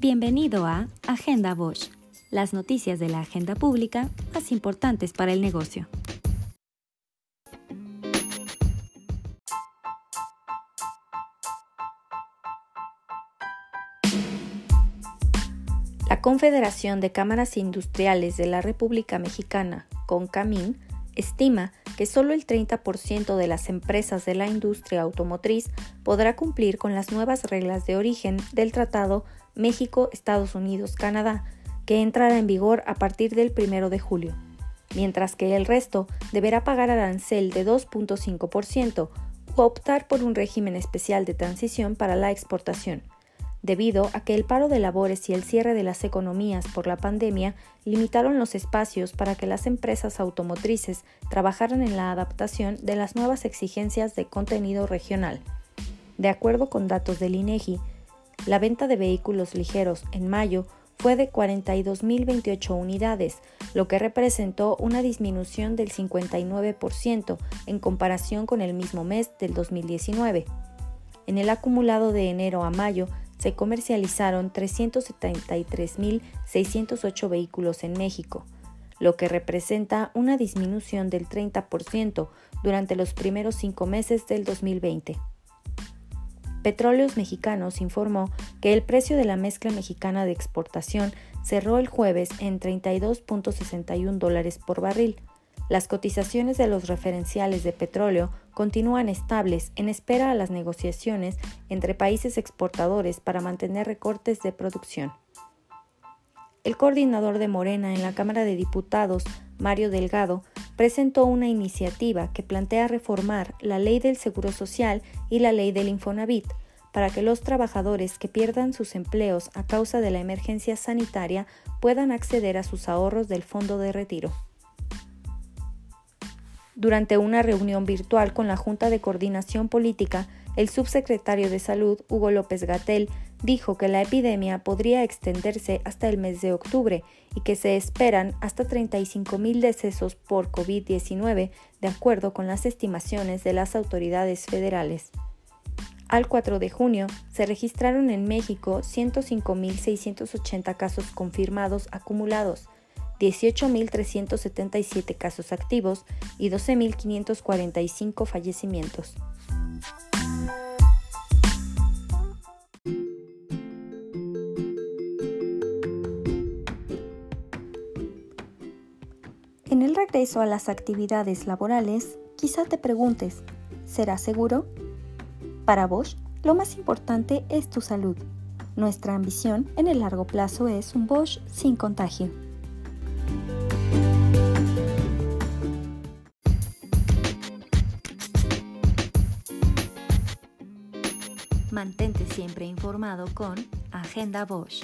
Bienvenido a Agenda Bosch, las noticias de la agenda pública más importantes para el negocio. La Confederación de Cámaras Industriales de la República Mexicana, CONCAMIN, estima que solo el 30% de las empresas de la industria automotriz podrá cumplir con las nuevas reglas de origen del Tratado México-Estados Unidos-Canadá, que entrará en vigor a partir del 1 de julio, mientras que el resto deberá pagar arancel de 2.5% o optar por un régimen especial de transición para la exportación debido a que el paro de labores y el cierre de las economías por la pandemia limitaron los espacios para que las empresas automotrices trabajaran en la adaptación de las nuevas exigencias de contenido regional. De acuerdo con datos del INEGI, la venta de vehículos ligeros en mayo fue de 42.028 unidades, lo que representó una disminución del 59% en comparación con el mismo mes del 2019. En el acumulado de enero a mayo se comercializaron 373.608 vehículos en México, lo que representa una disminución del 30% durante los primeros cinco meses del 2020. Petróleos Mexicanos informó que el precio de la mezcla mexicana de exportación cerró el jueves en 32.61 dólares por barril, las cotizaciones de los referenciales de petróleo continúan estables en espera a las negociaciones entre países exportadores para mantener recortes de producción. El coordinador de Morena en la Cámara de Diputados, Mario Delgado, presentó una iniciativa que plantea reformar la ley del Seguro Social y la ley del Infonavit para que los trabajadores que pierdan sus empleos a causa de la emergencia sanitaria puedan acceder a sus ahorros del fondo de retiro. Durante una reunión virtual con la Junta de Coordinación Política, el subsecretario de Salud, Hugo López Gatel, dijo que la epidemia podría extenderse hasta el mes de octubre y que se esperan hasta 35 mil decesos por COVID-19, de acuerdo con las estimaciones de las autoridades federales. Al 4 de junio se registraron en México 105.680 casos confirmados acumulados, 18.377 casos activos y 12.545 fallecimientos. En el regreso a las actividades laborales, quizá te preguntes, ¿será seguro? Para Bosch, lo más importante es tu salud. Nuestra ambición en el largo plazo es un Bosch sin contagio. Mantente siempre informado con Agenda Bosch.